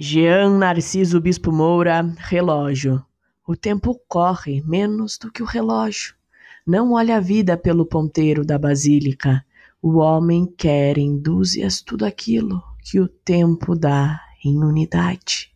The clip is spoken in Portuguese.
Jean Narciso Bispo Moura, relógio. O tempo corre menos do que o relógio. Não olha a vida pelo ponteiro da basílica. O homem quer em dúzias tudo aquilo que o tempo dá em unidade.